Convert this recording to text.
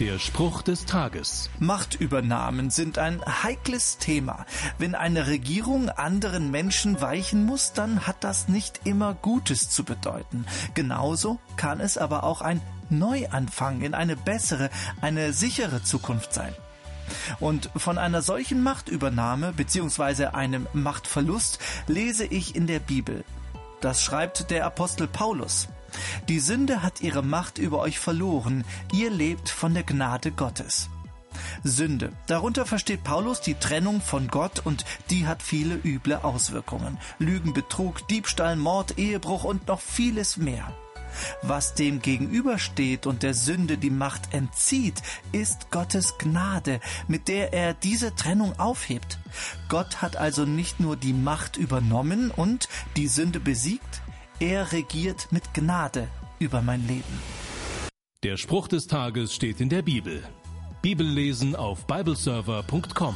Der Spruch des Tages. Machtübernahmen sind ein heikles Thema. Wenn eine Regierung anderen Menschen weichen muss, dann hat das nicht immer Gutes zu bedeuten. Genauso kann es aber auch ein Neuanfang in eine bessere, eine sichere Zukunft sein. Und von einer solchen Machtübernahme bzw. einem Machtverlust lese ich in der Bibel. Das schreibt der Apostel Paulus. Die Sünde hat ihre Macht über euch verloren, ihr lebt von der Gnade Gottes. Sünde. Darunter versteht Paulus die Trennung von Gott und die hat viele üble Auswirkungen. Lügen, Betrug, Diebstahl, Mord, Ehebruch und noch vieles mehr. Was dem gegenübersteht und der Sünde die Macht entzieht, ist Gottes Gnade, mit der er diese Trennung aufhebt. Gott hat also nicht nur die Macht übernommen und die Sünde besiegt, er regiert mit Gnade über mein Leben. Der Spruch des Tages steht in der Bibel. Bibellesen auf bibleserver.com